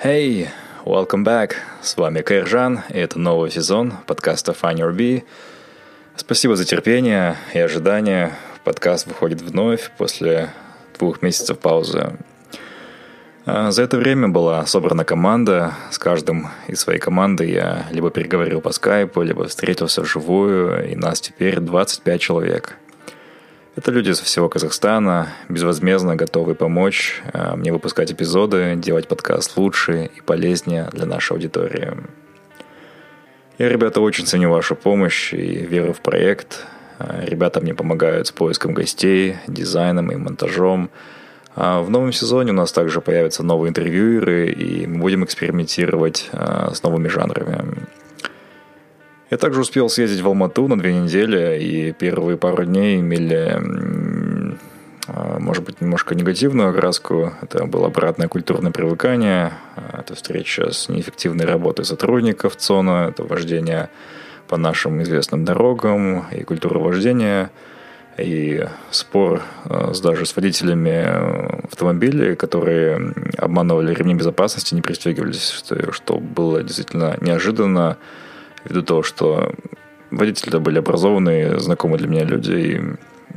Hey, welcome back. С вами Кайржан, и это новый сезон подкаста Find Your Bee. Спасибо за терпение и ожидание. Подкаст выходит вновь после двух месяцев паузы. А За это время была собрана команда. С каждым из своей команды я либо переговорил по скайпу, либо встретился вживую, и нас теперь 25 человек – это люди со всего Казахстана, безвозмездно готовы помочь э, мне выпускать эпизоды, делать подкаст лучше и полезнее для нашей аудитории. Я, ребята, очень ценю вашу помощь и веру в проект. Э, ребята мне помогают с поиском гостей, дизайном и монтажом. А в новом сезоне у нас также появятся новые интервьюеры, и мы будем экспериментировать э, с новыми жанрами. Я также успел съездить в Алмату на две недели, и первые пару дней имели, а, может быть, немножко негативную окраску. Это было обратное культурное привыкание, а, это встреча с неэффективной работой сотрудников ЦОНа, это вождение по нашим известным дорогам и культура вождения, и спор а, с, даже с водителями автомобилей, которые обманывали ремни безопасности, не пристегивались, что, что было действительно неожиданно, ввиду того, что водители были образованные, знакомые для меня люди, и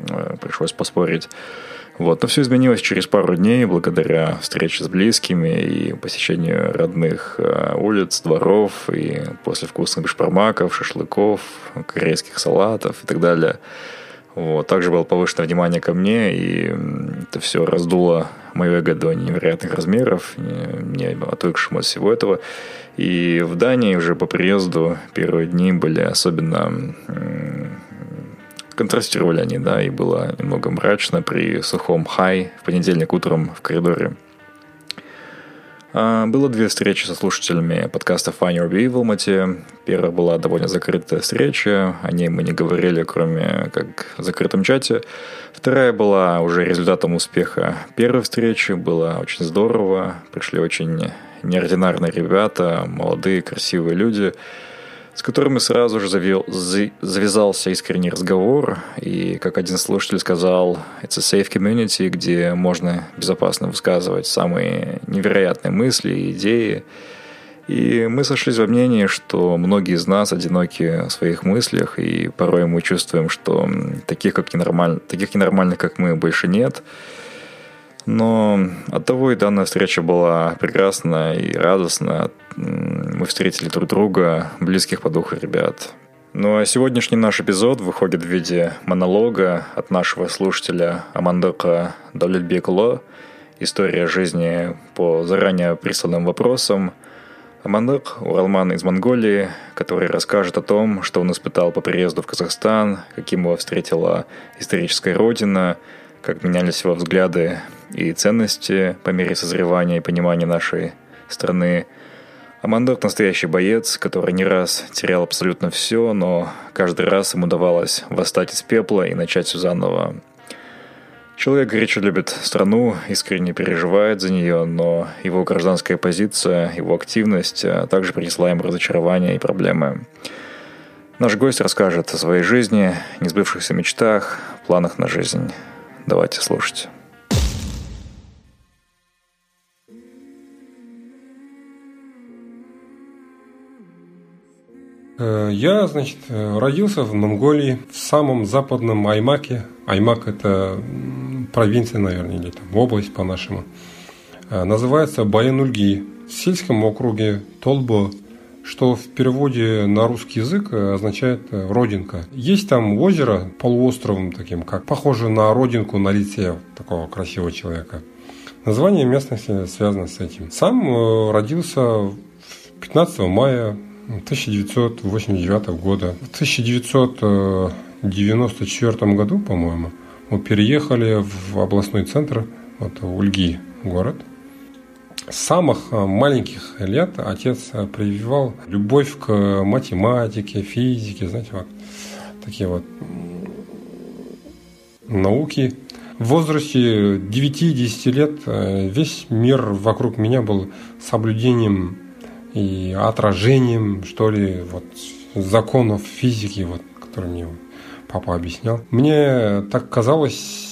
э, пришлось поспорить. Вот. Но все изменилось через пару дней благодаря встрече с близкими и посещению родных э, улиц, дворов, и после вкусных бешпармаков, шашлыков, корейских салатов и так далее. Вот. Также было повышенное внимание ко мне, и это все раздуло мое эго до невероятных размеров, не, не отвыкшему от всего этого. И в Дании уже по приезду первые дни были особенно контрастировали они, да, и было немного мрачно при сухом хай в понедельник утром в коридоре. А, было две встречи со слушателями подкаста Find Your Bee в Алмате. Первая была довольно закрытая встреча, о ней мы не говорили, кроме как в закрытом чате. Вторая была уже результатом успеха первой встречи, было очень здорово, пришли очень неординарные ребята, молодые, красивые люди, с которыми сразу же завел, завязался искренний разговор. И, как один слушатель сказал, it's a safe community, где можно безопасно высказывать самые невероятные мысли и идеи. И мы сошлись во мнении, что многие из нас одиноки в своих мыслях, и порой мы чувствуем, что таких, как ненормаль... таких ненормальных, как мы, больше нет – но от того и данная встреча была прекрасна и радостна. Мы встретили друг друга, близких по духу ребят. Ну а сегодняшний наш эпизод выходит в виде монолога от нашего слушателя Амандока Давлетбекуло «История жизни по заранее присланным вопросам». Амандок – уралман из Монголии, который расскажет о том, что он испытал по приезду в Казахстан, каким его встретила историческая родина, как менялись его взгляды и ценности по мере созревания и понимания нашей страны. Амандок – настоящий боец, который не раз терял абсолютно все, но каждый раз ему удавалось восстать из пепла и начать все заново. Человек горячо любит страну, искренне переживает за нее, но его гражданская позиция, его активность а также принесла ему разочарования и проблемы. Наш гость расскажет о своей жизни, несбывшихся мечтах, планах на жизнь. Давайте слушать. Э, я, значит, родился в Монголии, в самом западном Аймаке. Аймак – это провинция, наверное, или там область по-нашему. называется Баян-Ульги в сельском округе Толбо, что в переводе на русский язык означает «родинка». Есть там озеро полуостровом таким, как похоже на родинку на лице такого красивого человека. Название местности связано с этим. Сам родился 15 мая 1989 года. В 1994 году, по-моему, мы переехали в областной центр, это Ульги город. С самых маленьких лет отец прививал любовь к математике, физике, знаете, вот такие вот науки. В возрасте 9-10 лет э, весь мир вокруг меня был соблюдением и отражением, что ли, вот законов физики, вот, которые мне папа объяснял. Мне так казалось,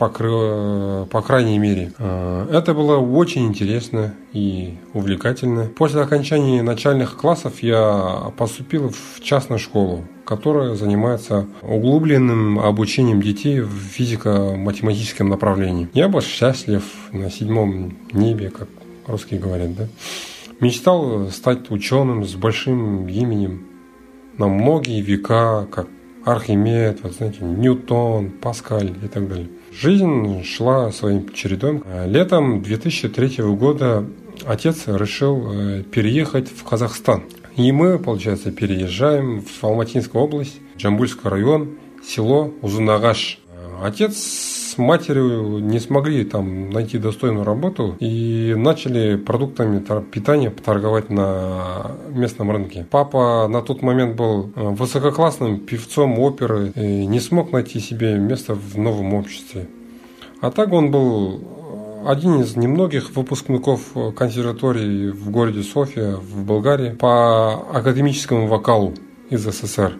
по, по крайней мере. Э, это было очень интересно и увлекательно. После окончания начальных классов я поступил в частную школу, которая занимается углубленным обучением детей в физико-математическом направлении. Я был счастлив на седьмом небе, как русские говорят, да. Мечтал стать ученым с большим именем на многие века, как Архимед, вот знаете, Ньютон, Паскаль и так далее. Жизнь шла своим чередом. Летом 2003 года отец решил э, переехать в Казахстан. И мы, получается, переезжаем в Алматинскую область, Джамбульский район, село Узунагаш. Отец с матерью не смогли там найти достойную работу и начали продуктами питания торговать на местном рынке. Папа на тот момент был э, высококлассным певцом оперы и не смог найти себе место в новом обществе. А так он был один из немногих выпускников консерватории в городе София в Болгарии по академическому вокалу из СССР.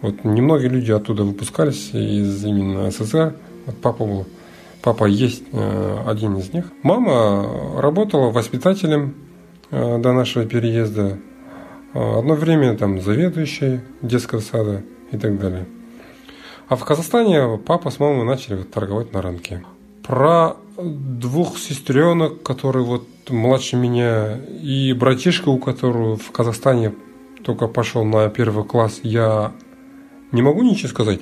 Вот немногие люди оттуда выпускались из именно СССР. Вот папа был, папа есть э, один из них. Мама работала воспитателем э, до нашего переезда. Э, одно время там заведующей детского сада и так далее. А в Казахстане папа с мамой начали вот торговать на рынке. Про двух сестренок, которые вот младше меня, и братишка, у которого в Казахстане только пошел на первый класс, я не могу ничего сказать.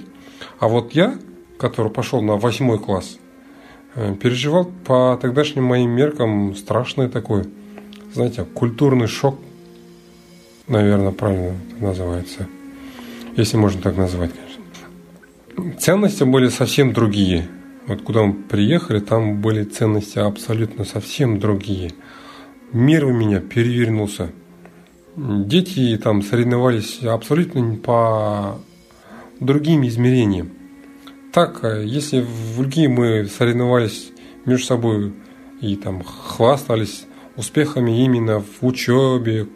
А вот я, который пошел на восьмой класс, э, переживал по тогдашним моим меркам страшный такой, знаете, культурный шок, наверное, правильно называется, если можно так назвать, конечно. Ценности были совсем другие. Вот куда мы приехали, там были ценности абсолютно совсем другие. Мир у меня перевернулся. Дети там соревновались абсолютно по другим измерениям. Так, э, если в Ульги мы соревновались между собой и там хвастались успехами именно в учебе,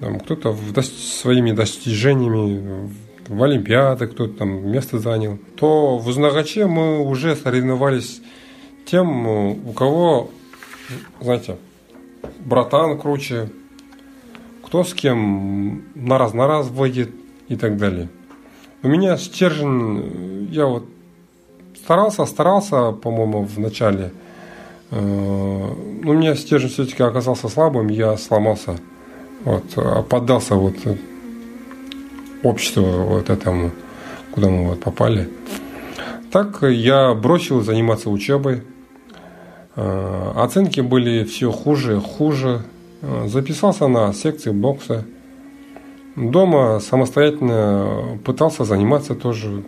там, кто-то в, до, своими достижениями в Олимпиады, кто-то там место занял, то в Узнагаче мы уже соревновались тем, у кого, знаете, братан круче, кто с кем на раз на раз выйдет и так далее. У меня стержень, я вот старался, старался, по-моему, в начале. Э, но у меня стержень все-таки оказался слабым, я сломался, вот, а поддался вот обществу вот этому, куда мы вот попали. Так я бросил заниматься учебой. Э, оценки были все хуже, хуже. Э, записался на секции бокса. Дома самостоятельно пытался заниматься тоже,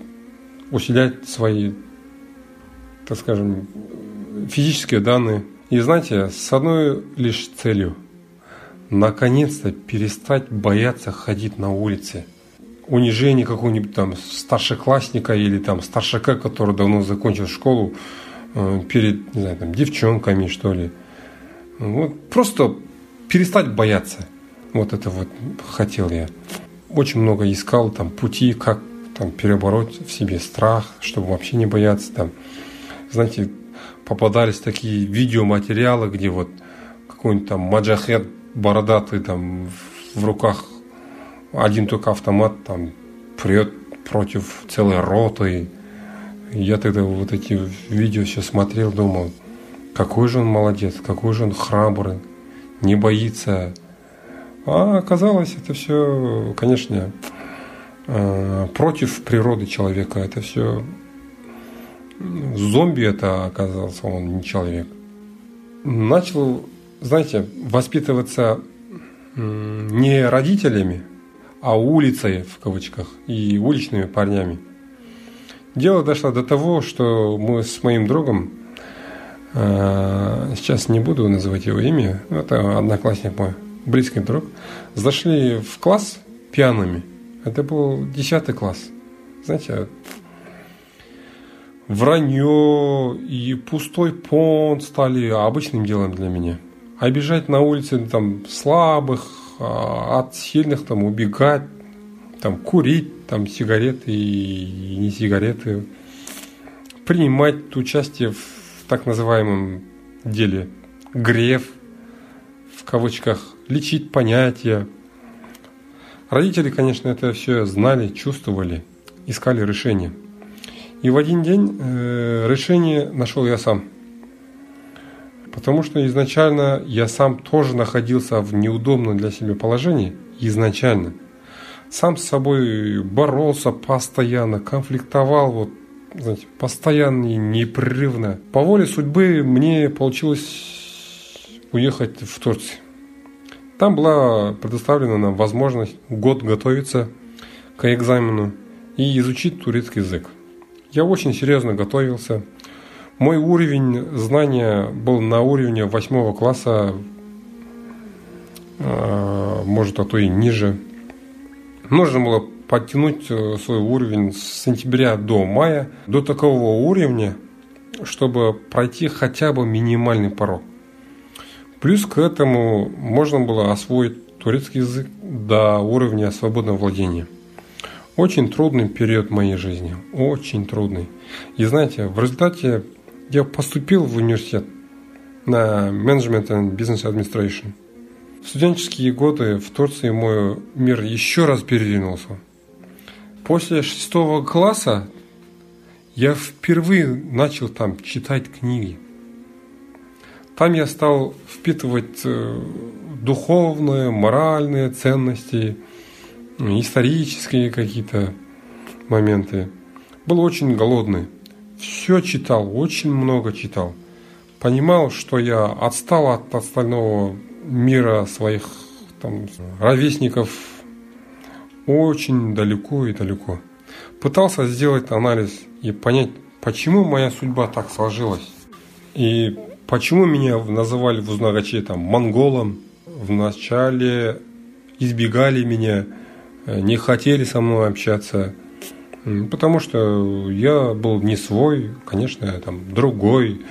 усилять свои, так скажем, физические данные. И знаете, с одной лишь целью – наконец-то перестать бояться ходить на улице. Унижение какого-нибудь там старшеклассника или там старшака, который давно закончил школу, э, перед, не знаю, там, девчонками, что ли. Вот просто перестать бояться – вот это вот хотел я. Очень много искал там пути, как там перебороть в себе страх, чтобы вообще не бояться там. Знаете, попадались такие видеоматериалы, где вот какой-нибудь там маджахет бородатый там в руках один только автомат там прет против целой роты. Я тогда вот эти видео все смотрел, думал, какой же он молодец, какой же он храбрый, не боится. А оказалось, это все, конечно, э, против природы человека. Это все зомби это оказался, он не человек. Начал, знаете, воспитываться не родителями, а улицей, в кавычках, и уличными парнями. Дело дошло до того, что мы с моим другом Э, сейчас не буду называть его имя, это одноклассник мой, близкий друг, зашли в класс пьяными. Это был 10 класс. Знаете, вранье и пустой понт стали обычным делом для меня. Обижать на улице там слабых, а, от сильных там убегать, там курить, там сигареты и не сигареты, принимать участие в так называемом деле греф, в кавычках, лечить понятия. Родители, конечно, это все знали, чувствовали, искали решение. И в один день э, решение нашел я сам. Потому что изначально я сам тоже находился в неудобном для себя положении. Изначально. Сам с собой боролся постоянно, конфликтовал, вот знаете, постоянно и непрерывно. По воле судьбы мне получилось уехать в Турцию. Там была предоставлена нам возможность год готовиться к экзамену и изучить турецкий язык. Я очень серьезно готовился. Мой уровень знания был на уровне восьмого класса, а, может, а то и ниже. Нужно было подтянуть э, свой уровень с сентября до мая до такого уровня, чтобы пройти хотя бы минимальный порог. Плюс к этому можно было освоить турецкий язык до уровня свободного владения. Очень трудный период моей жизни, очень трудный. И знаете, в результате я поступил в университет на Management and Business Administration. В студенческие годы в Турции мой мир еще раз передвинулся. После шестого класса я впервые начал там читать книги. Там я стал впитывать э, духовные, моральные ценности, исторические какие-то моменты. Был очень голодный. Все читал, очень много читал. Понимал, что я отстал от остального мира своих там, ровесников, очень далеко и далеко. Пытался сделать анализ и понять, почему моя судьба так сложилась. И почему меня называли в Узнагаче там монголом. Вначале избегали меня, не хотели со мной общаться. Потому что я был не свой, конечно, там другой.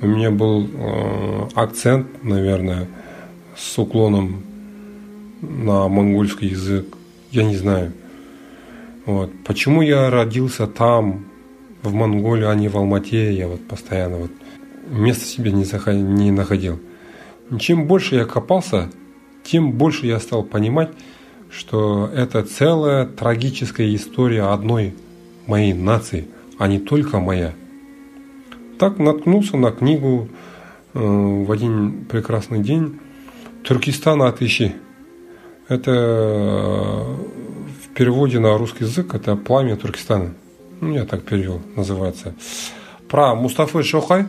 У меня был э, акцент, наверное, с уклоном на монгольский язык я не знаю. Вот. Почему я родился там, в Монголии, а не в Алмате, я вот постоянно вот места себе не, заход... не находил. Чем больше я копался, тем больше я стал понимать, что это целая трагическая история одной моей нации, а не только моя. Так наткнулся на книгу э, в один прекрасный день «Туркестан отыщи» Это э, в переводе на русский язык это «Пламя Туркестана». Ну, я так перевел, называется. Про Мустафы Шохай,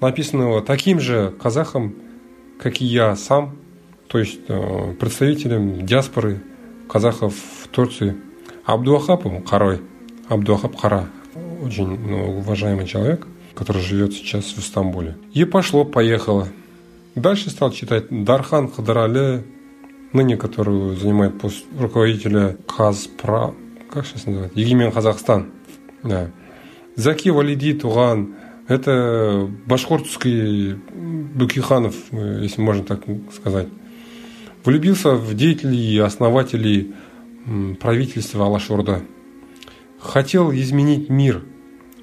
написанного таким же казахом, как и я сам, то есть э, представителем диаспоры казахов в Турции. Абдуахапом Карой. Абдуахап Кара. Очень ну, уважаемый человек, который живет сейчас в Стамбуле. И пошло, поехало. Дальше стал читать Дархан Хадарале, ныне которую занимает пост руководителя Казпра, как сейчас называется, Егимен Казахстан. Да. Заки Валиди Туган, это башкортский Букиханов, если можно так сказать. Влюбился в деятелей и основателей правительства Алашорда. Хотел изменить мир,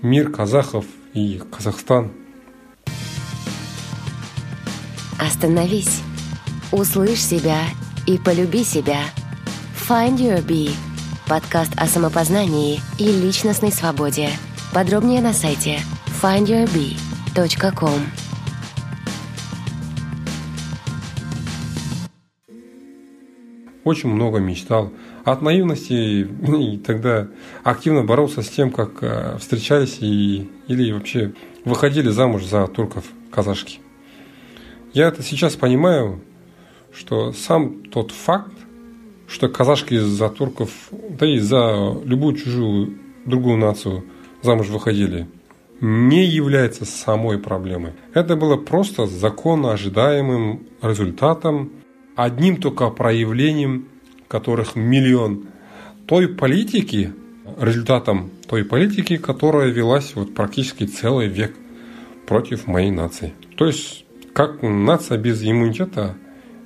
мир казахов и Казахстан. Остановись, услышь себя и полюби себя. Find Your Bee – подкаст о самопознании и личностной свободе. Подробнее на сайте findyourbee.com Очень много мечтал. От наивности и, и тогда активно боролся с тем, как э, встречались и, или вообще выходили замуж за турков казашки. Я это сейчас понимаю, что сам тот факт, что казашки за турков, да и за любую чужую другую нацию замуж выходили – не является самой проблемой. Это было просто законно ожидаемым результатом, одним только проявлением, которых миллион, той политики, результатом той политики, которая велась вот практически целый век против моей нации. То есть, как нация без иммунитета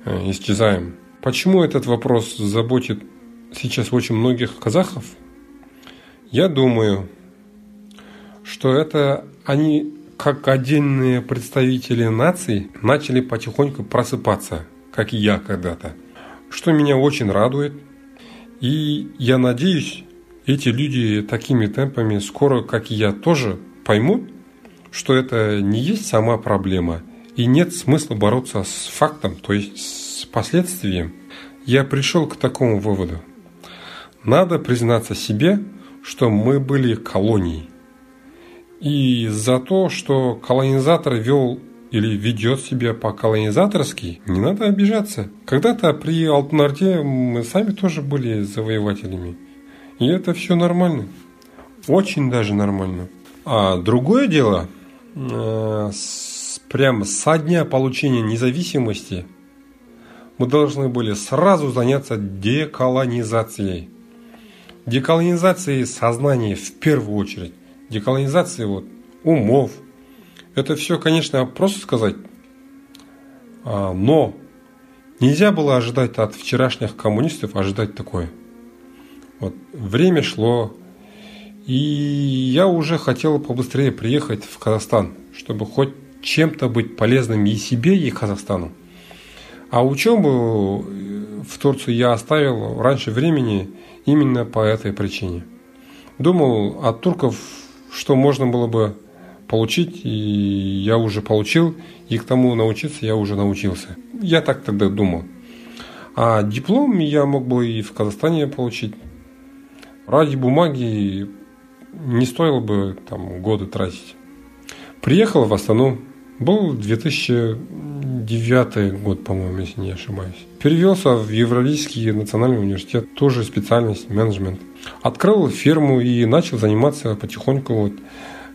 э, исчезаем. Почему этот вопрос заботит сейчас очень многих казахов? Я думаю, что это они, как отдельные представители наций, начали потихоньку просыпаться, как и я когда-то. Что меня очень радует. И я надеюсь, эти люди такими темпами скоро, как и я, тоже поймут, что это не есть сама проблема, и нет смысла бороться с фактом, то есть с последствием. Я пришел к такому выводу. Надо признаться себе, что мы были колонией. И за то, что колонизатор вел или ведет себя по-колонизаторски, не надо обижаться. Когда-то при Алтенарде мы сами тоже были завоевателями. И это все нормально. Очень даже нормально. А другое дело, э, с, прямо со дня получения независимости мы должны были сразу заняться деколонизацией – деколонизации сознания в первую очередь, деколонизации вот умов. Это все, конечно, просто сказать, а, но нельзя было ожидать от вчерашних коммунистов ожидать такое. Вот время шло, и я уже хотел побыстрее приехать в Казахстан, чтобы хоть чем-то быть полезным и себе, и Казахстану. А учебу в Турцию я оставил раньше времени именно по этой причине. Думал от турков, что можно было бы получить, и я уже получил, и к тому научиться я уже научился. Я так тогда думал. А диплом я мог бы и в Казахстане получить. Ради бумаги не стоило бы там годы тратить. Приехал в Астану, был 2009 год, по-моему, если не ошибаюсь. Перевелся в Евразийский национальный университет, тоже специальность менеджмент. Открыл фирму и начал заниматься потихоньку вот,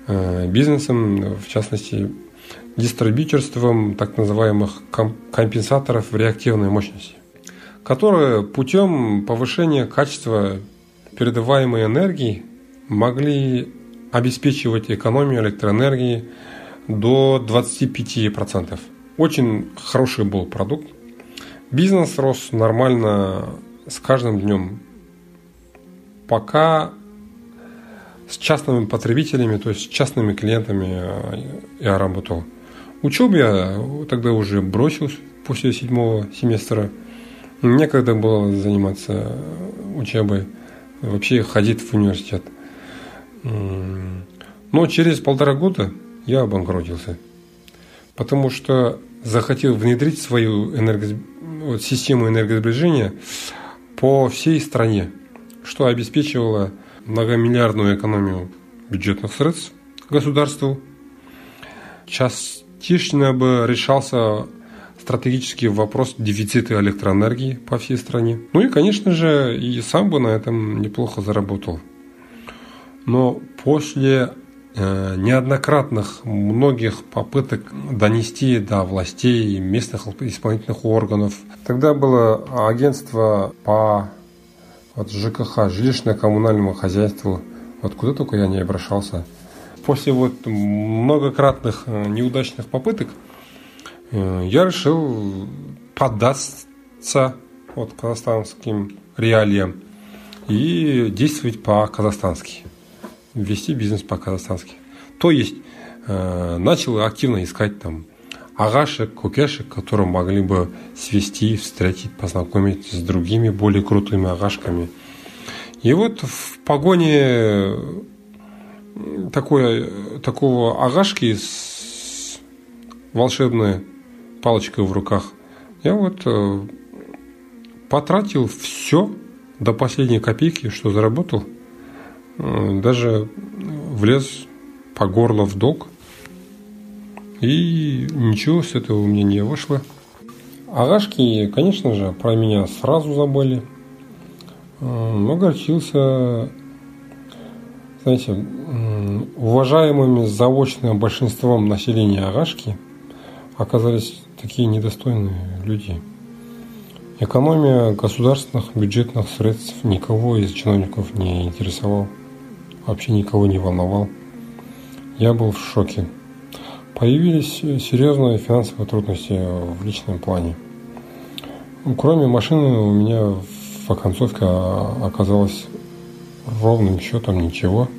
э, бизнесом, в частности, дистрибьюторством так называемых компенсаторов реактивной мощности, которые путем повышения качества передаваемой энергии могли обеспечивать экономию электроэнергии до 25%. Очень хороший был продукт. Бизнес рос нормально с каждым днем. Пока с частными потребителями, то есть с частными клиентами э, я работал. Учебу я тогда уже бросил после седьмого семестра. Некогда было заниматься учебой, вообще ходить в университет. Но через полтора года я обанкротился. Потому что захотел внедрить свою энерго... систему энергосбережения по всей стране, что обеспечивало многомиллиардную экономию бюджетных средств государству. Частично бы решался стратегический вопрос дефицита электроэнергии по всей стране. Ну и, конечно же, и сам бы на этом неплохо заработал. Но после Э, неоднократных многих попыток донести до властей, местных исполнительных органов. Тогда было агентство по вот, ЖКХ, жилищно-коммунальному хозяйству, вот куда только я не обращался. После вот многократных э, неудачных попыток э, я решил поддаться вот казахстанским реалиям и действовать по-казахстански вести бизнес по-казахстански. То есть э, начал активно искать там агашек, кукешек, которые могли бы свести, встретить, познакомить с другими более крутыми агашками. И вот в погоне такой, такого агашки с волшебной палочкой в руках, я вот э, потратил все до последней копейки, что заработал. Э, даже влез по горло в долг. И ничего с этого у меня не вышло. Агашки, конечно же, про меня сразу забыли. Э, огорчился. Знаете, уважаемыми заочным большинством населения Агашки оказались такие недостойные люди. Экономия государственных бюджетных средств никого из чиновников не интересовал, вообще никого не волновал. Я был в шоке. Появились серьезные финансовые трудности в личном плане. Кроме машины у меня в оконцовке оказалось ровным счетом ничего.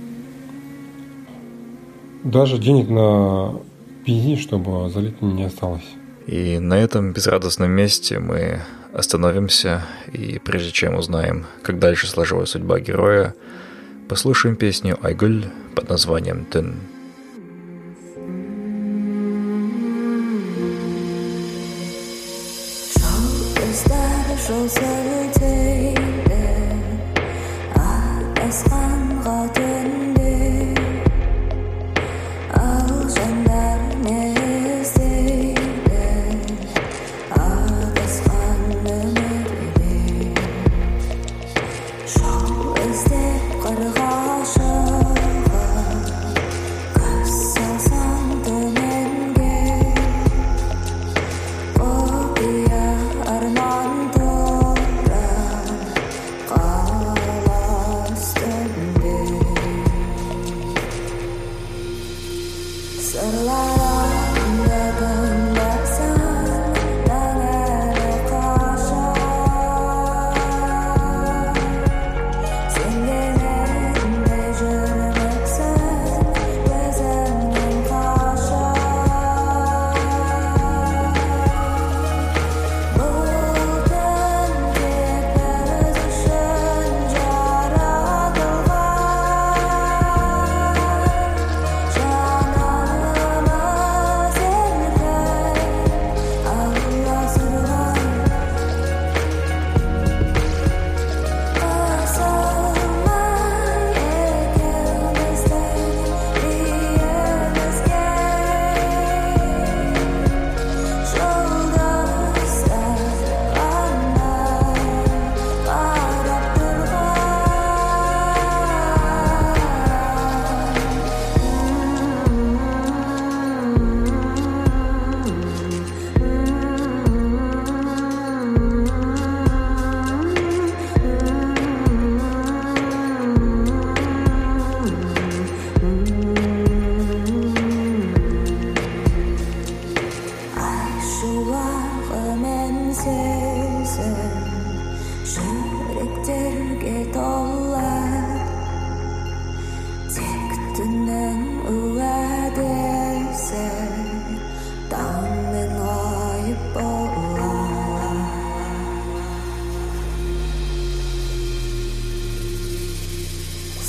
Даже денег на бензин, чтобы залить не осталось. И на этом безрадостном месте мы остановимся, и прежде чем узнаем, как дальше сложилась судьба героя, послушаем песню «Айгуль» под названием «Тын». closer to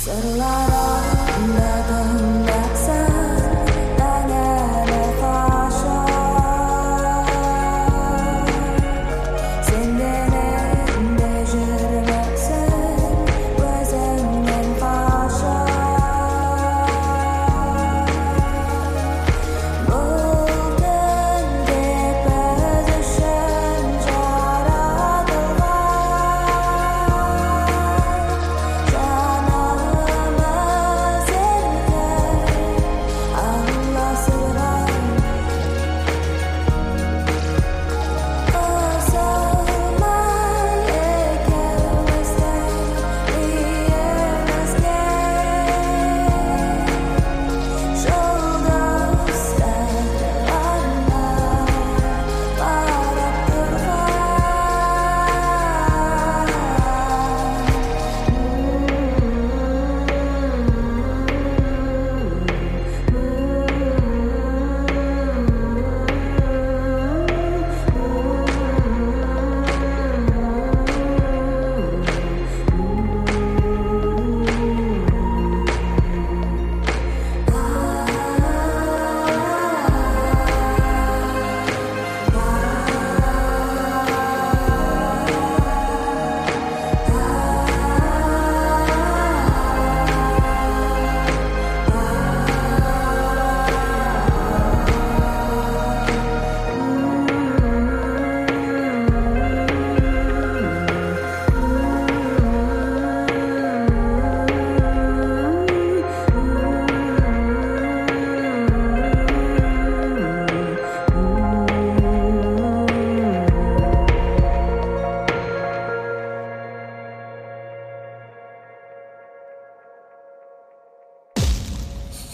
settle out.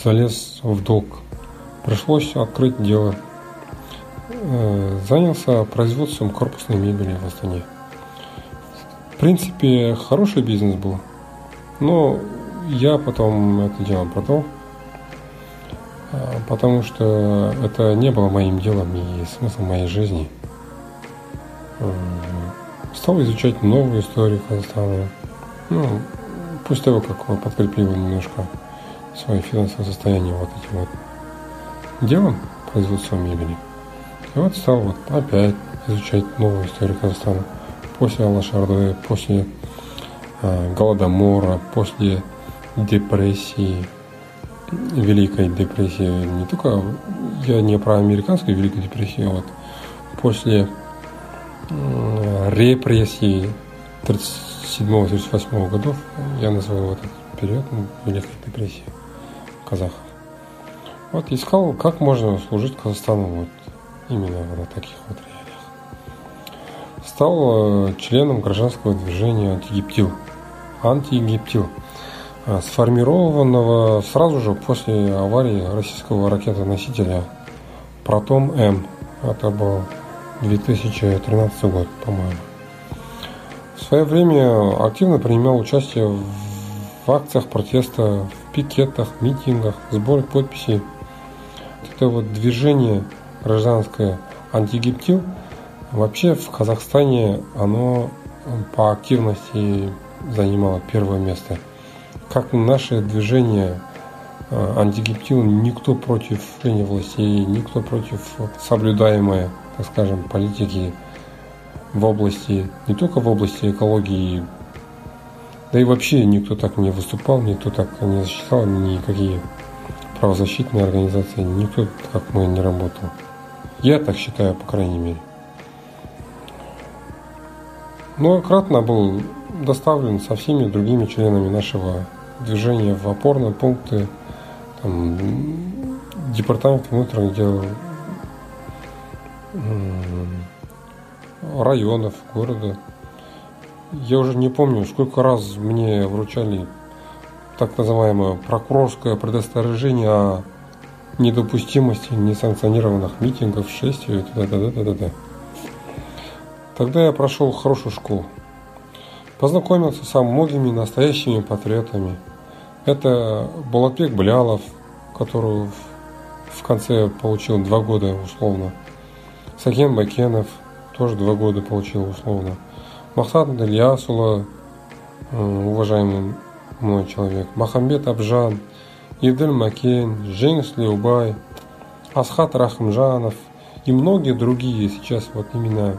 Залез в долг. Пришлось открыть дело. Э, занялся производством корпусной мебели в Астане. В принципе, хороший бизнес был. Но я потом это дело продал, э, потому что это не было моим делом и смыслом моей жизни. Э, стал изучать новую историю Казахстана. Ну, после того, как подкрепил немножко свое финансовое состояние вот этим вот делом производства мебели. И вот стал вот опять изучать новую историю Казахстана. После Алашарды, после э, Голодомора, после депрессии, Великой депрессии. Не только я не про американскую Великую депрессию, а вот после э, репрессий 37-38 годов я называю вот этот период ну, Великой депрессии казахов. Вот искал, как можно служить Казахстану вот именно на таких вот реалиях. Стал э, членом гражданского движения антигептил. Антигептил, э, сформированного сразу же после аварии российского ракетоносителя Протон-М. Это был 2013 год, по-моему. В свое время активно принимал участие в акциях протеста, пикетах, митингах, сборе подписей это вот движение гражданское антигептил, вообще в Казахстане оно по активности занимало первое место. Как наше движение э, антигептил, никто против властей, никто против соблюдаемой, так скажем, политики в области, не только в области экологии, да и вообще никто так не выступал, никто так не защищал никакие правозащитные организации, никто как мы не работал. Я так считаю, по крайней мере. Многократно был доставлен со всеми другими членами нашего движения в опорные пункты, там, департамент внутренних дел районов, города. Я уже не помню, сколько раз мне вручали так называемое прокурорское предостережение о недопустимости несанкционированных митингов, шествий и т.д. Тогда я прошел хорошую школу. Познакомился со многими настоящими патриотами. Это Балатбек Блялов, который в конце получил два года условно. Сакен Бакенов тоже два года получил условно. Махсат Ильясула, э, уважаемый мой человек, Махамбет Абжан, Идел Макен, Женис Леубай, Асхат Рахмжанов и многие другие сейчас вот именно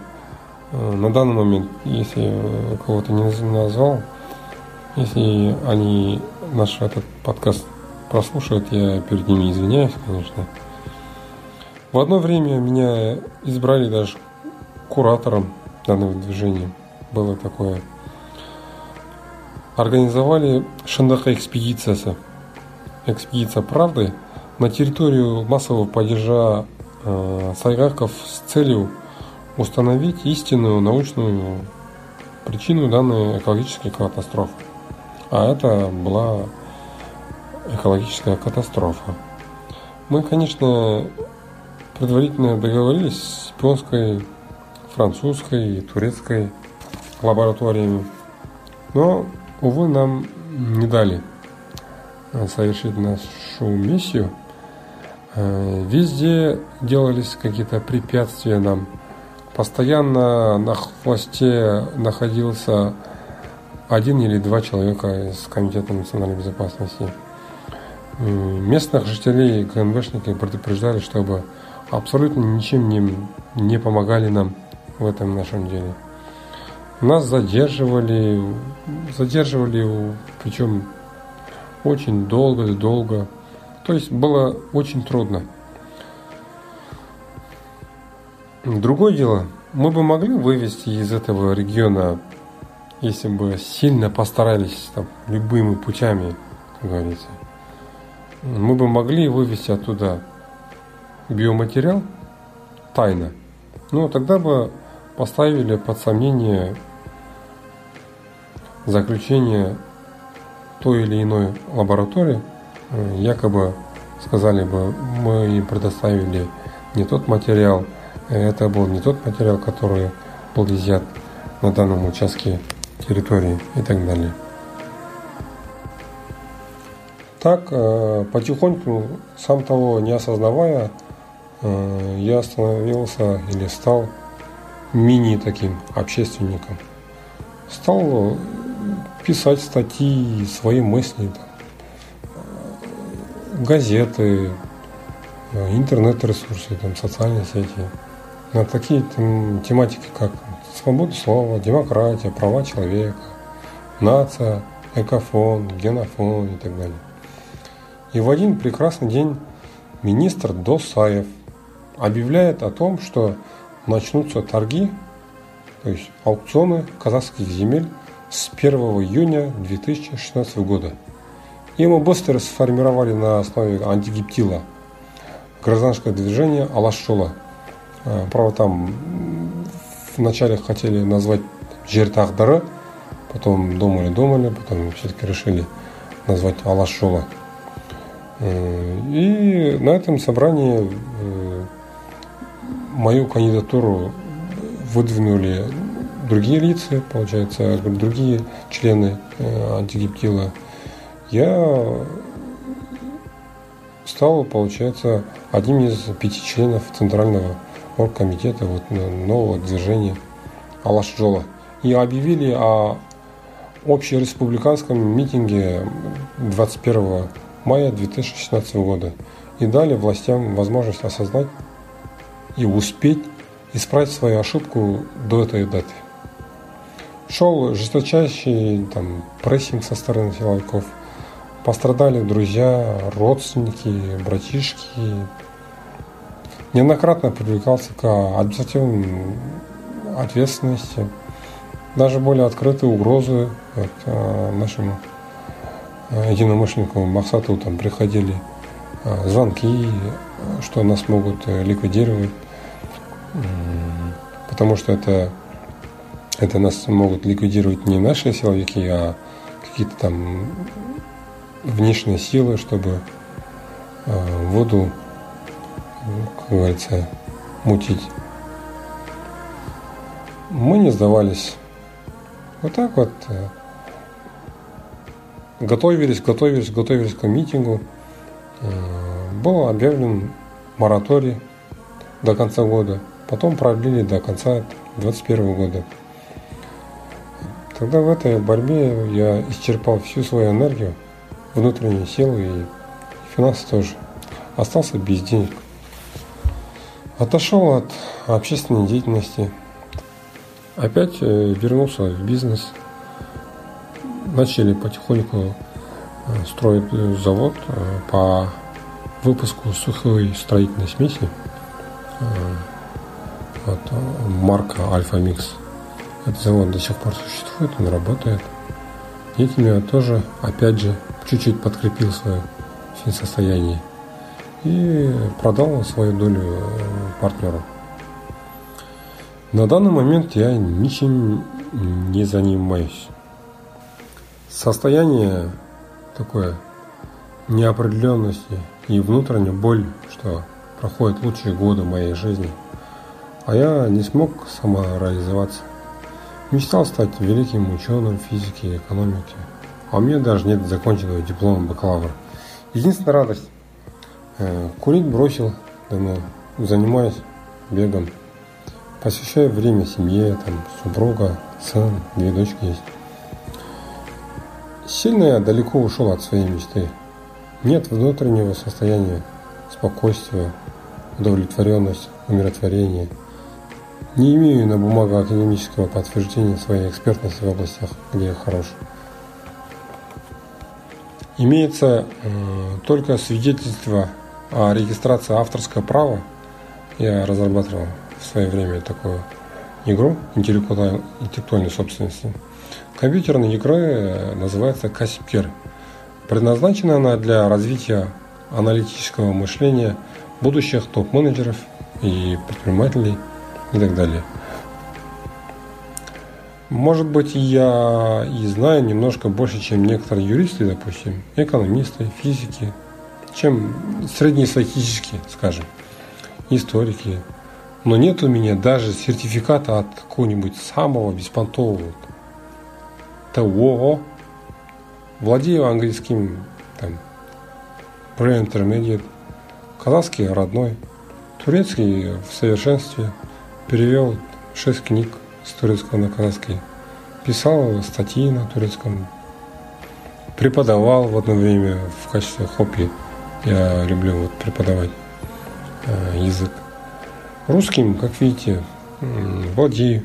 э, на данный момент, если э, кого-то не назвал, если они наш этот подкаст прослушают, я перед ними извиняюсь, конечно. В одно время меня избрали даже куратором данного движения. Было такое организовали Шандаха экспедициясы. Экспедиция правды на территорию массового падежа э, сайгаков с целью установить истинную научную причину данной экологической катастрофы. А это была экологическая катастрофа. Мы, конечно, предварительно договорились с японской, французской и турецкой лабораториями. Но Увы, нам не дали э, совершить нашу миссию. Э, везде делались какие-то препятствия нам. Постоянно на хвосте находился один или два человека из Комитета национальной безопасности. Местных жителей ГНБшники предупреждали, чтобы абсолютно ничем не, не помогали нам в этом нашем деле. Нас задерживали, задерживали, причем очень долго-долго. То есть было очень трудно. Другое дело, мы бы могли вывести из этого региона, если бы сильно постарались там, любыми путями, как говорится. Мы бы могли вывести оттуда биоматериал тайно. Но тогда бы поставили под сомнение заключение той или иной лаборатории, э, якобы сказали бы, мы им предоставили не тот материал, это был не тот материал, который был изъят на данном участке территории и так далее. Так, э, потихоньку, сам того не осознавая, э, я становился или стал мини таким общественником. Стал писать статьи, свои мысли, там, газеты, интернет-ресурсы, там, социальные сети. На такие там, тематики, как свобода слова, демократия, права человека, нация, экофон, генофон и так далее. И в один прекрасный день министр Досаев объявляет о том, что начнутся торги, то есть аукционы казахских земель с 1 июня 2016 года. Мы быстро сформировали на основе антигиптила гражданское движение Алашшола. А, правда, там вначале хотели назвать Жертахдары, потом думали-думали, потом все-таки решили назвать Алашшола. Э, и на этом собрании э, мою кандидатуру выдвинули другие лица, получается, другие члены э, антигиптила. Я стал, получается, одним из пяти членов Центрального оргкомитета вот, нового движения Алашджола. И объявили о общереспубликанском митинге 21 мая 2016 года и дали властям возможность осознать и успеть исправить свою ошибку до этой даты. Шел жесточайший там, прессинг со стороны силовиков. Пострадали друзья, родственники, братишки. Неоднократно привлекался к административной ответственности. Даже более открытые угрозы от, э, нашему Э, единомышленнику Махсату там приходили э, звонки, что нас могут ликвидировать, потому что это, это нас могут ликвидировать не наши силовики, а какие-то там внешние силы, чтобы воду, как говорится, мутить. Мы не сдавались. Вот так вот Готовились, готовились, готовились к митингу. Э, был объявлен мораторий до конца года. Потом продлили до конца 2021 года. Тогда в этой борьбе я исчерпал всю свою энергию, внутренние силы и финансы тоже. Остался без денег. Отошел от общественной деятельности. Опять э, вернулся в бизнес – начали потихоньку э, строить завод э, по выпуску сухой строительной смеси. Вот, марка Альфа Микс. Этот завод до сих пор существует, он работает. Этим я тоже, опять же, чуть-чуть подкрепил свое состояние и продал свою долю партнеру. На данный момент я ничем не занимаюсь. Состояние такое неопределенности и внутренняя боль, что проходят лучшие годы моей жизни. А я не смог самореализоваться. Мечтал стать великим ученым физики и экономики. А у меня даже нет законченного диплома бакалавра. Единственная радость. Э, курить бросил давно. Занимаюсь бегом. Посвящаю время семье, там, супруга, сын, две дочки есть. Сильно я далеко ушел от своей мечты. Нет внутреннего состояния спокойствия, удовлетворенности, умиротворения. Не имею на бумагу академического подтверждения своей экспертности в областях, где я хорош. Имеется э, только свидетельство о регистрации авторского права. Я разрабатывал в свое время такую игру интеллектуальной собственности – Компьютерная игра э, называется Касипкер. Предназначена она для развития аналитического мышления будущих топ-менеджеров и предпринимателей и так далее. Может быть, я и знаю немножко больше, чем некоторые юристы, допустим, экономисты, физики чем среднестатистические, скажем, историки. Но нет у меня даже сертификата от какого-нибудь самого беспонтового ТО. Владею английским там, pre-intermediate, казахский родной, турецкий в совершенстве, перевел шесть книг с турецкого на казахский, писал статьи на турецком, преподавал в одно время в качестве хобби. Я люблю вот преподавать э, язык. Русским, как видите, владею,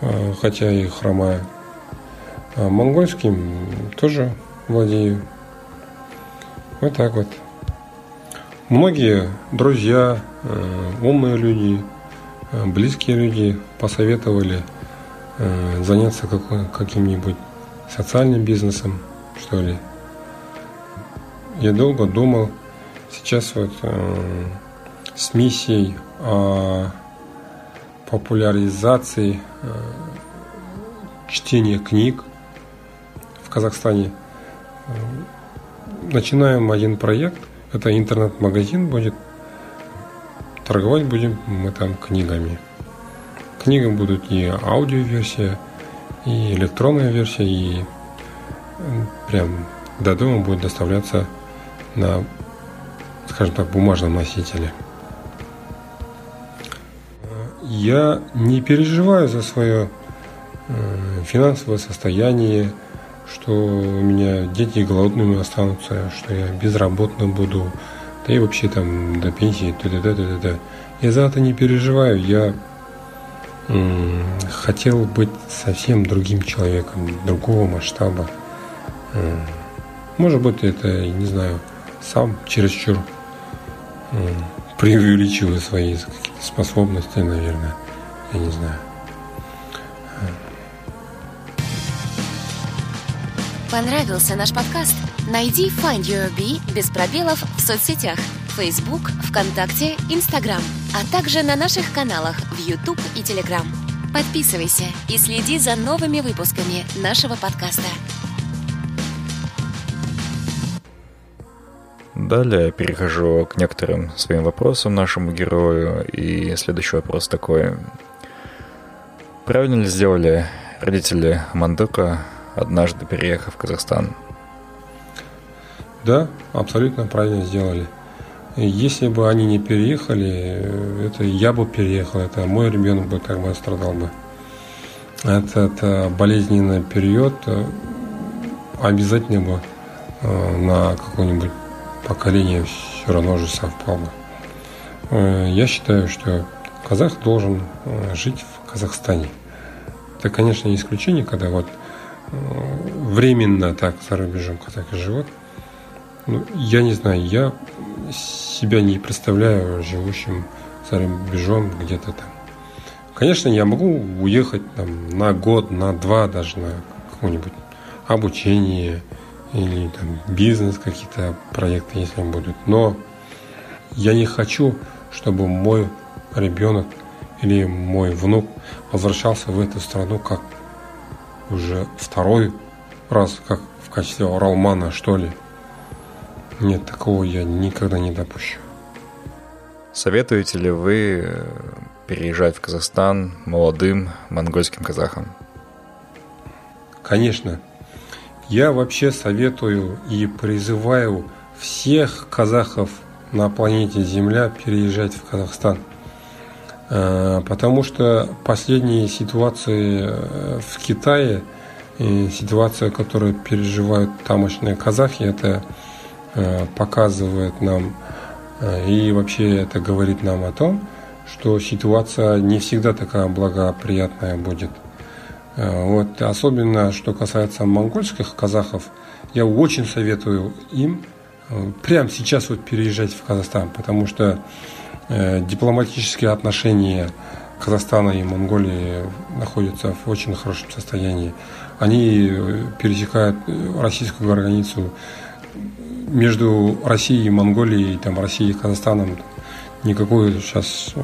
э, хотя и хромаю. А монгольским тоже владею. Вот так вот. Многие друзья, э, умные люди, близкие люди посоветовали э, заняться каким-нибудь социальным бизнесом, что ли. Я долго думал, сейчас вот с миссией о популяризации чтения книг в Казахстане начинаем один проект. Это интернет-магазин будет. Торговать будем мы там книгами. Книгам будут и аудиоверсия, и электронная версия, и прям до дома будет доставляться на, скажем так, бумажном носителе. Я не переживаю за свое э, финансовое состояние, что у меня дети голодными останутся, что я безработным буду, да и вообще там до пенсии, т Я за это не переживаю, я м- хотел быть совсем другим человеком, другого масштаба. М- может быть, это, не знаю, сам чересчур м- преувеличиваю свои способности, наверное, я не знаю. Понравился наш подкаст? Найди Find Your Bee без пробелов в соцсетях Facebook, ВКонтакте, Instagram, а также на наших каналах в YouTube и Telegram. Подписывайся и следи за новыми выпусками нашего подкаста. Далее перехожу к некоторым своим вопросам нашему герою. И следующий вопрос такой. Правильно ли сделали родители Мандука однажды переехав в Казахстан. Да, абсолютно правильно сделали. Если бы они не переехали, это я бы переехал, это мой ребенок бы как бы страдал бы. Этот э, болезненный период э, обязательно бы э, на какое-нибудь поколение все равно же совпал бы. Я считаю, что казах должен жить в Казахстане. Это, конечно, исключение, когда вот временно так за рубежом казахи живут. Ну, я не знаю, я себя не представляю живущим за рубежом где-то там. Конечно, я могу уехать там, на год, на два, даже на какое-нибудь обучение или там, бизнес, какие-то проекты, если будут. Но я не хочу, чтобы мой ребенок или мой внук возвращался в эту страну как уже второй раз, как в качестве Уралмана, что ли. Нет, такого я никогда не допущу. Советуете ли вы э, переезжать в Казахстан молодым монгольским казахам? Конечно. Я вообще советую и призываю всех казахов на планете Земля переезжать в Казахстан. Э, потому что последние ситуации э, в Китае и ситуация, которую переживают тамошние казахи, это э, показывает нам и вообще это говорит нам о том, что ситуация не всегда такая благоприятная будет. Вот, особенно что касается монгольских казахов, я очень советую им прямо сейчас вот переезжать в Казахстан, потому что дипломатические отношения Казахстана и Монголии находятся в очень хорошем состоянии. Они э, пересекают э, российскую границу между Россией и Монголией, там, Россией и Казахстаном никакой сейчас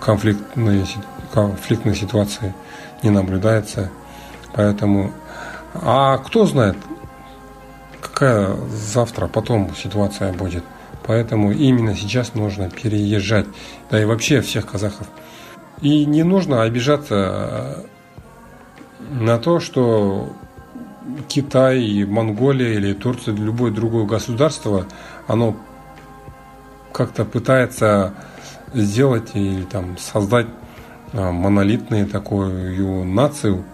конфликтной, конфликтной ситуации не наблюдается. Поэтому, а кто знает, какая завтра, потом ситуация будет – Поэтому именно сейчас нужно переезжать. Да и вообще всех казахов. И не нужно обижаться на то, что Китай, Монголия или Турция, любое другое государство, оно как-то пытается сделать или там создать а, монолитную такую нацию.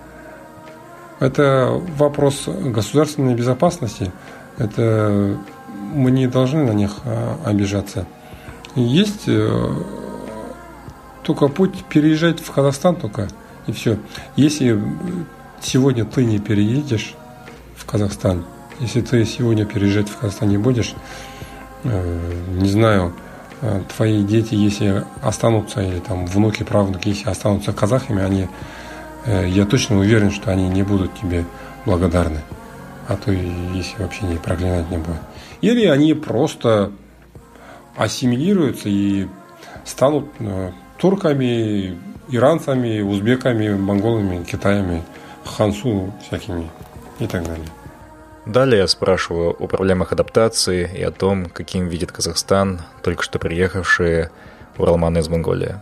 Это вопрос государственной безопасности. Это мы не должны на них а, обижаться. Есть э, только путь переезжать в Казахстан только и все. Если сегодня ты не переедешь в Казахстан, если ты сегодня переезжать в Казахстан не будешь, э, не знаю, э, твои дети, если останутся, или там внуки, правнуки, если останутся казахами, они, я точно уверен, что они не будут тебе благодарны. А то если вообще не проклинать не будут. Или они просто ассимилируются и станут э, турками, иранцами, узбеками, монголами, китаями, хансу всякими и так далее. Далее я спрашиваю о проблемах адаптации и о том, каким видит Казахстан только что приехавшие уралманы из Монголии.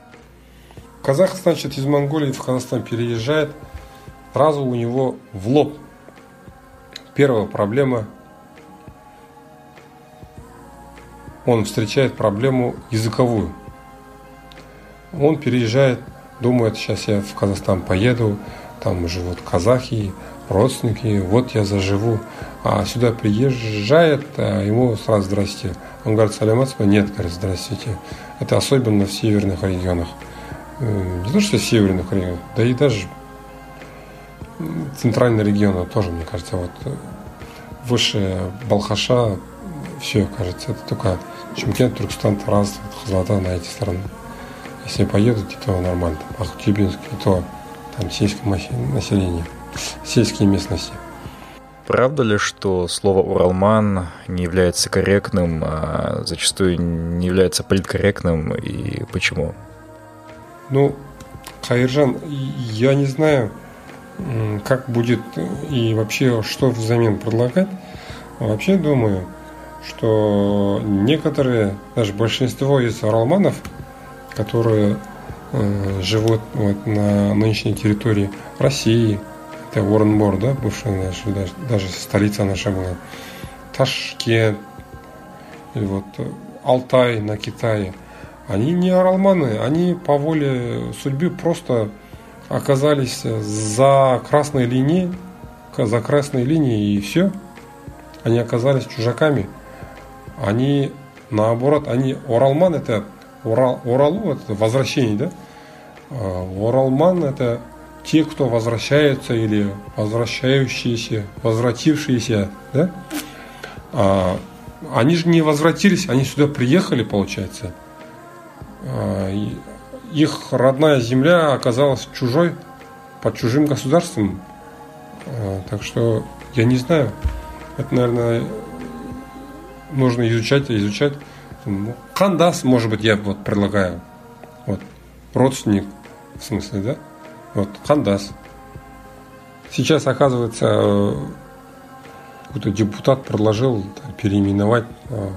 Казах, значит, из Монголии в Казахстан переезжает, сразу у него в лоб. Первая проблема он встречает проблему языковую. Он переезжает, думает, сейчас я в Казахстан поеду, там живут казахи, родственники, вот я заживу. А сюда приезжает, а ему сразу здрасте. Он говорит, саляматсма? Нет, говорит, здравствуйте. Это особенно в северных регионах. Э, не то, что в северных регионах, да и даже центральные регионы тоже, мне кажется, вот э, выше Балхаша все, кажется, это только Чемкент, Туркестан, Тарас, Хазлата на эти стороны. Если поедут, то нормально. Там Ахтюбинск, и то там сельское население, сельские местности. Правда ли, что слово «уралман» не является корректным, а зачастую не является политкорректным, и почему? Ну, Хайржан, я не знаю, как будет и вообще что взамен предлагать. Вообще думаю, что некоторые, даже большинство из оралманов, которые э, живут вот на нынешней территории России, это Оренбор, да, бывшая наша, даже, даже столица наша была, Ташкент, или вот Алтай на Китае, они не оралманы, они по воле судьбы просто оказались за красной линией, за красной линией и все. Они оказались чужаками – они наоборот, они Оралман это Урал, Уралу это возвращение, да? А Уралман это те, кто возвращается или возвращающиеся, возвратившиеся, да? А, они же не возвратились, они сюда приехали, получается. А, их родная земля оказалась чужой, под чужим государством. А, так что я не знаю. Это, наверное, нужно изучать изучать. Хандас, может быть, я вот предлагаю. Вот. Родственник, в смысле, да? Вот, Хандас. Сейчас, оказывается, какой-то депутат предложил переименовать э,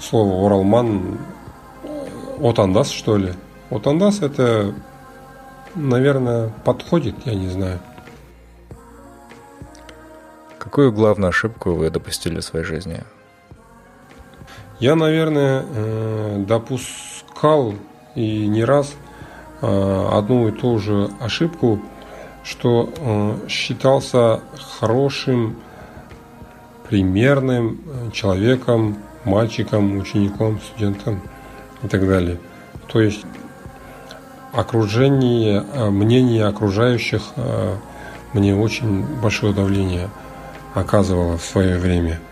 слово Уралман Отандас, что ли. Отандас это, наверное, подходит, я не знаю. Какую главную ошибку вы допустили в своей жизни? Я, наверное, э, допускал и не раз э, одну и ту же ошибку, что э, считался хорошим, примерным человеком, мальчиком, учеником, студентом и так далее. То есть окружение, мнение окружающих мне очень большое давление оказывало в свое время –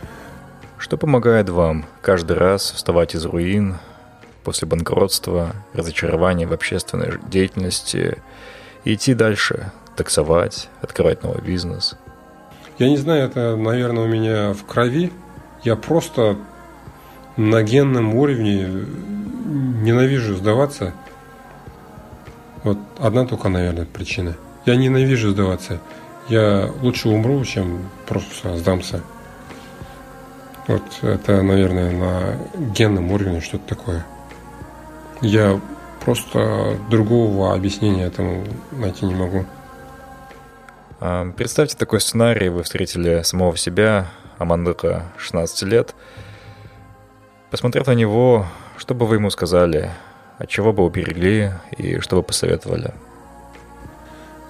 что помогает вам каждый раз вставать из руин после банкротства, разочарования в общественной деятельности идти дальше, таксовать, открывать новый бизнес? Я не знаю, это, наверное, у меня в крови. Я просто на генном уровне ненавижу сдаваться. Вот одна только, наверное, причина. Я ненавижу сдаваться. Я лучше умру, чем просто сдамся. Вот это, наверное, на генном уровне что-то такое. Я просто другого объяснения этому найти не могу. А, представьте такой сценарий. Вы встретили самого себя, Амандыка, 16 лет. Посмотрев на него, что бы вы ему сказали? От чего бы уберегли и что бы посоветовали?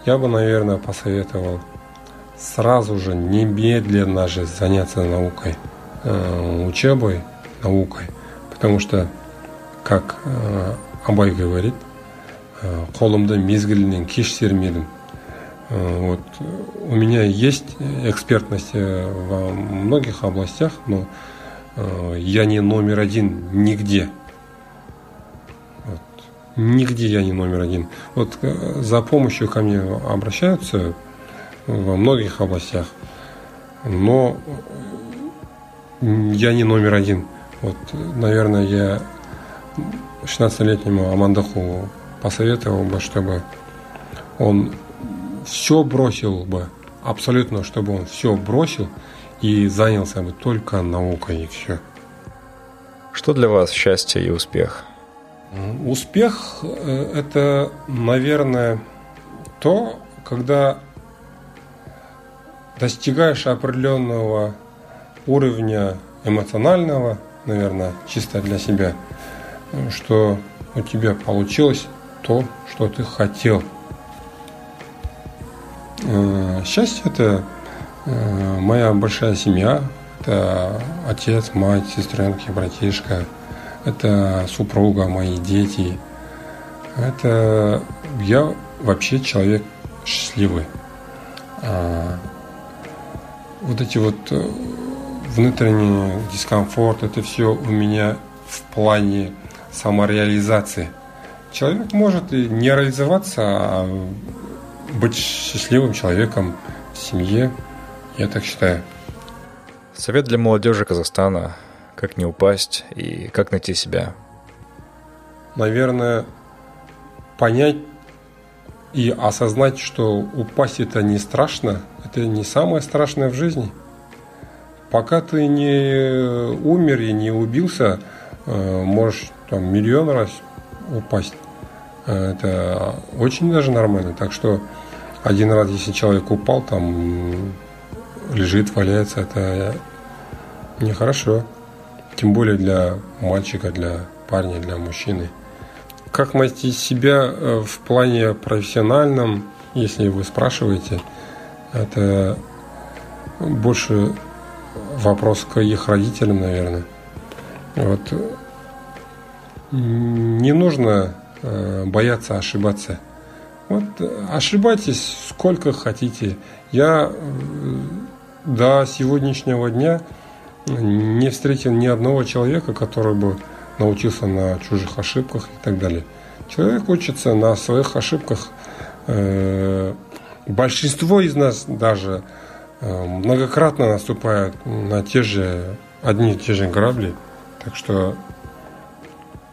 Я бы, наверное, посоветовал сразу же, немедленно же заняться наукой – учебой, наукой, потому что, как э, Абай говорит, э, қолымды мезгілінен кеш сермедім. Вот у меня есть экспертность во многих областях, но я не номер один нигде. Вот. Нигде я не номер один. Вот за помощью ко мне обращаются во многих областях, но я не номер один. Вот, наверное, я 16-летнему Амандаху посоветовал бы, чтобы он все бросил бы, абсолютно, чтобы он все бросил и занялся бы только наукой и все. Что для вас счастье и успех? Успех э, – это, наверное, то, когда достигаешь определенного уровня эмоционального, наверное, чисто для себя, что у тебя получилось то, что ты хотел. Э, счастье – это э, моя большая семья, это отец, мать, сестренки, братишка, это супруга, мои дети. Это я вообще человек счастливый. А вот эти вот э, внутренний дискомфорт, это все у меня в плане самореализации. Человек может и не реализоваться, а быть счастливым человеком в семье, я так считаю. Совет для молодежи Казахстана. Как не упасть и как найти себя? Наверное, понять и осознать, что упасть это не страшно, это не самое страшное в жизни – Пока ты не умер и не убился, э, можешь там миллион раз упасть. Э, это очень даже нормально. Так что один раз, если человек упал, там лежит, валяется, это нехорошо. Тем более для мальчика, для парня, для мужчины. Как найти себя э, в плане профессиональном, если вы спрашиваете, это больше вопрос к их родителям, наверное. Вот. Не нужно э, бояться ошибаться. Вот ошибайтесь сколько хотите. Я э, до сегодняшнего дня не встретил ни одного человека, который бы научился на чужих ошибках и так далее. Человек учится на своих ошибках. Э, большинство из нас даже многократно наступают на те же, одни и те же грабли. Так что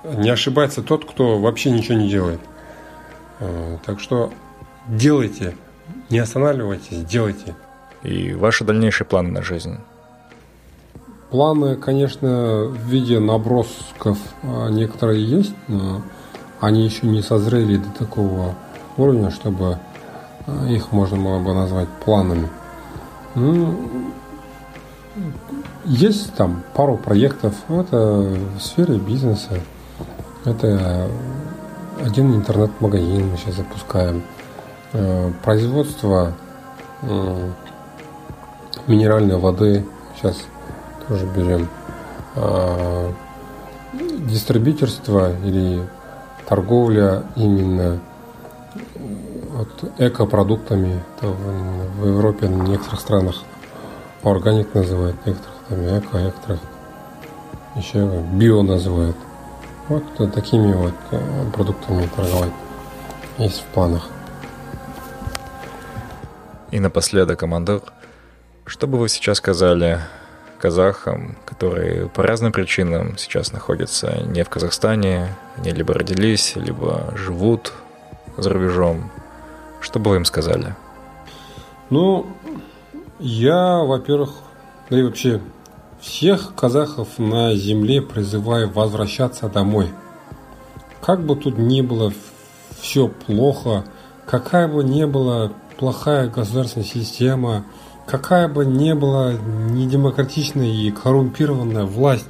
не ошибается тот, кто вообще ничего не делает. Э, так что делайте, не останавливайтесь, делайте. И ваши дальнейшие планы на жизнь? Планы, конечно, в виде набросков э, некоторые есть, но они еще не созрели до такого уровня, чтобы их можно было бы назвать планами. Ну, есть там пару проектов. Это в сфере бизнеса. Это один интернет-магазин мы сейчас запускаем. Э, производство минеральной воды сейчас тоже берем. Дистрибьюторство или торговля именно вот экопродуктами. Это в, в Европе, в некоторых странах органик называют, некоторых там эко, некоторых еще био называют. Вот такими вот э, продуктами торговать есть в планах. И напоследок, командир, что бы вы сейчас сказали казахам, которые по разным причинам сейчас находятся не в Казахстане, они либо родились, либо живут за рубежом, что бы вы им сказали? Ну, я, во-первых, да и вообще Всех казахов на земле призываю возвращаться домой. Как бы тут ни было все плохо, какая бы ни была плохая государственная система, какая бы ни была недемократичная и коррумпированная власть,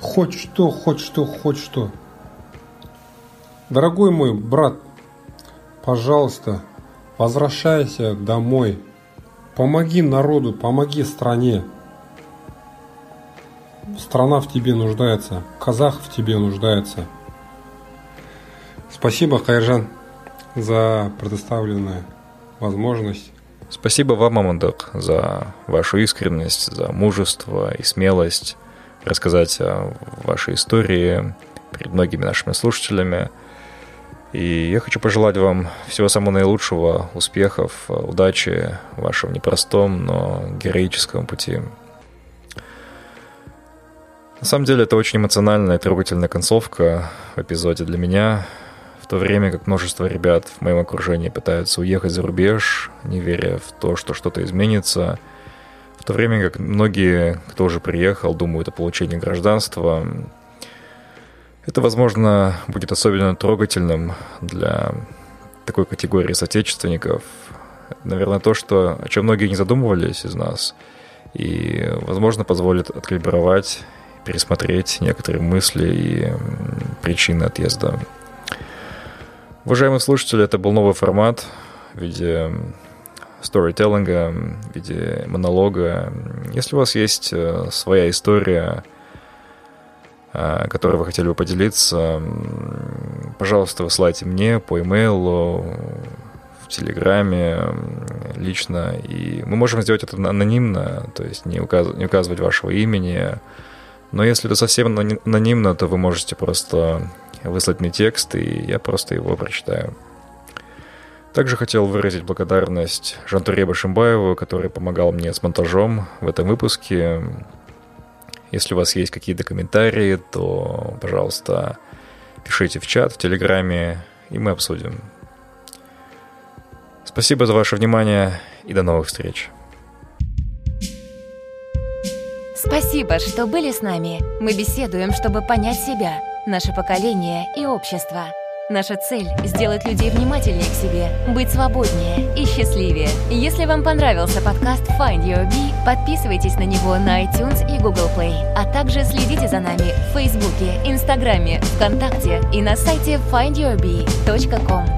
хоть что, хоть что, хоть что. Дорогой мой брат, пожалуйста, возвращайся домой. Помоги народу, помоги стране. Страна в тебе нуждается, казах в тебе нуждается. Спасибо, Хайжан, за предоставленную возможность. Спасибо вам, Мамандок, за вашу искренность, за мужество и смелость рассказать о вашей истории перед многими нашими слушателями. И я хочу пожелать вам всего самого наилучшего, успехов, удачи в вашем непростом, но героическом пути. На самом деле это очень эмоциональная и трогательная концовка в эпизоде для меня, в то время как множество ребят в моем окружении пытаются уехать за рубеж, не веря в то, что что-то изменится, в то время как многие, кто уже приехал, думают о получении гражданства. Это, возможно, будет особенно трогательным для такой категории соотечественников. Наверное, то, что, о чем многие не задумывались из нас, и, возможно, позволит откалибровать пересмотреть некоторые мысли и причины отъезда. Уважаемые слушатели, это был новый формат в виде сторителлинга, в виде монолога. Если у вас есть э, своя история, э, которой вы хотели бы поделиться, пожалуйста, высылайте мне по имейлу, в Телеграме, лично. И мы можем сделать это анонимно, то есть не, указ- не указывать вашего имени, но если это совсем анонимно, то вы можете просто выслать мне текст, и я просто его прочитаю. Также хотел выразить благодарность Жантуре Башимбаеву, который помогал мне с монтажом в этом выпуске. Если у вас есть какие-то комментарии, то, пожалуйста, пишите в чат, в Телеграме, и мы обсудим. Спасибо за ваше внимание и до новых встреч. Спасибо, что были с нами. Мы беседуем, чтобы понять себя, наше поколение и общество. Наша цель — сделать людей внимательнее к себе, быть свободнее и счастливее. Если вам понравился подкаст Find Your Bee, подписывайтесь на него на iTunes и Google Play, а также следите за нами в Фейсбуке, Инстаграме, ВКонтакте и на сайте findyourbee.com.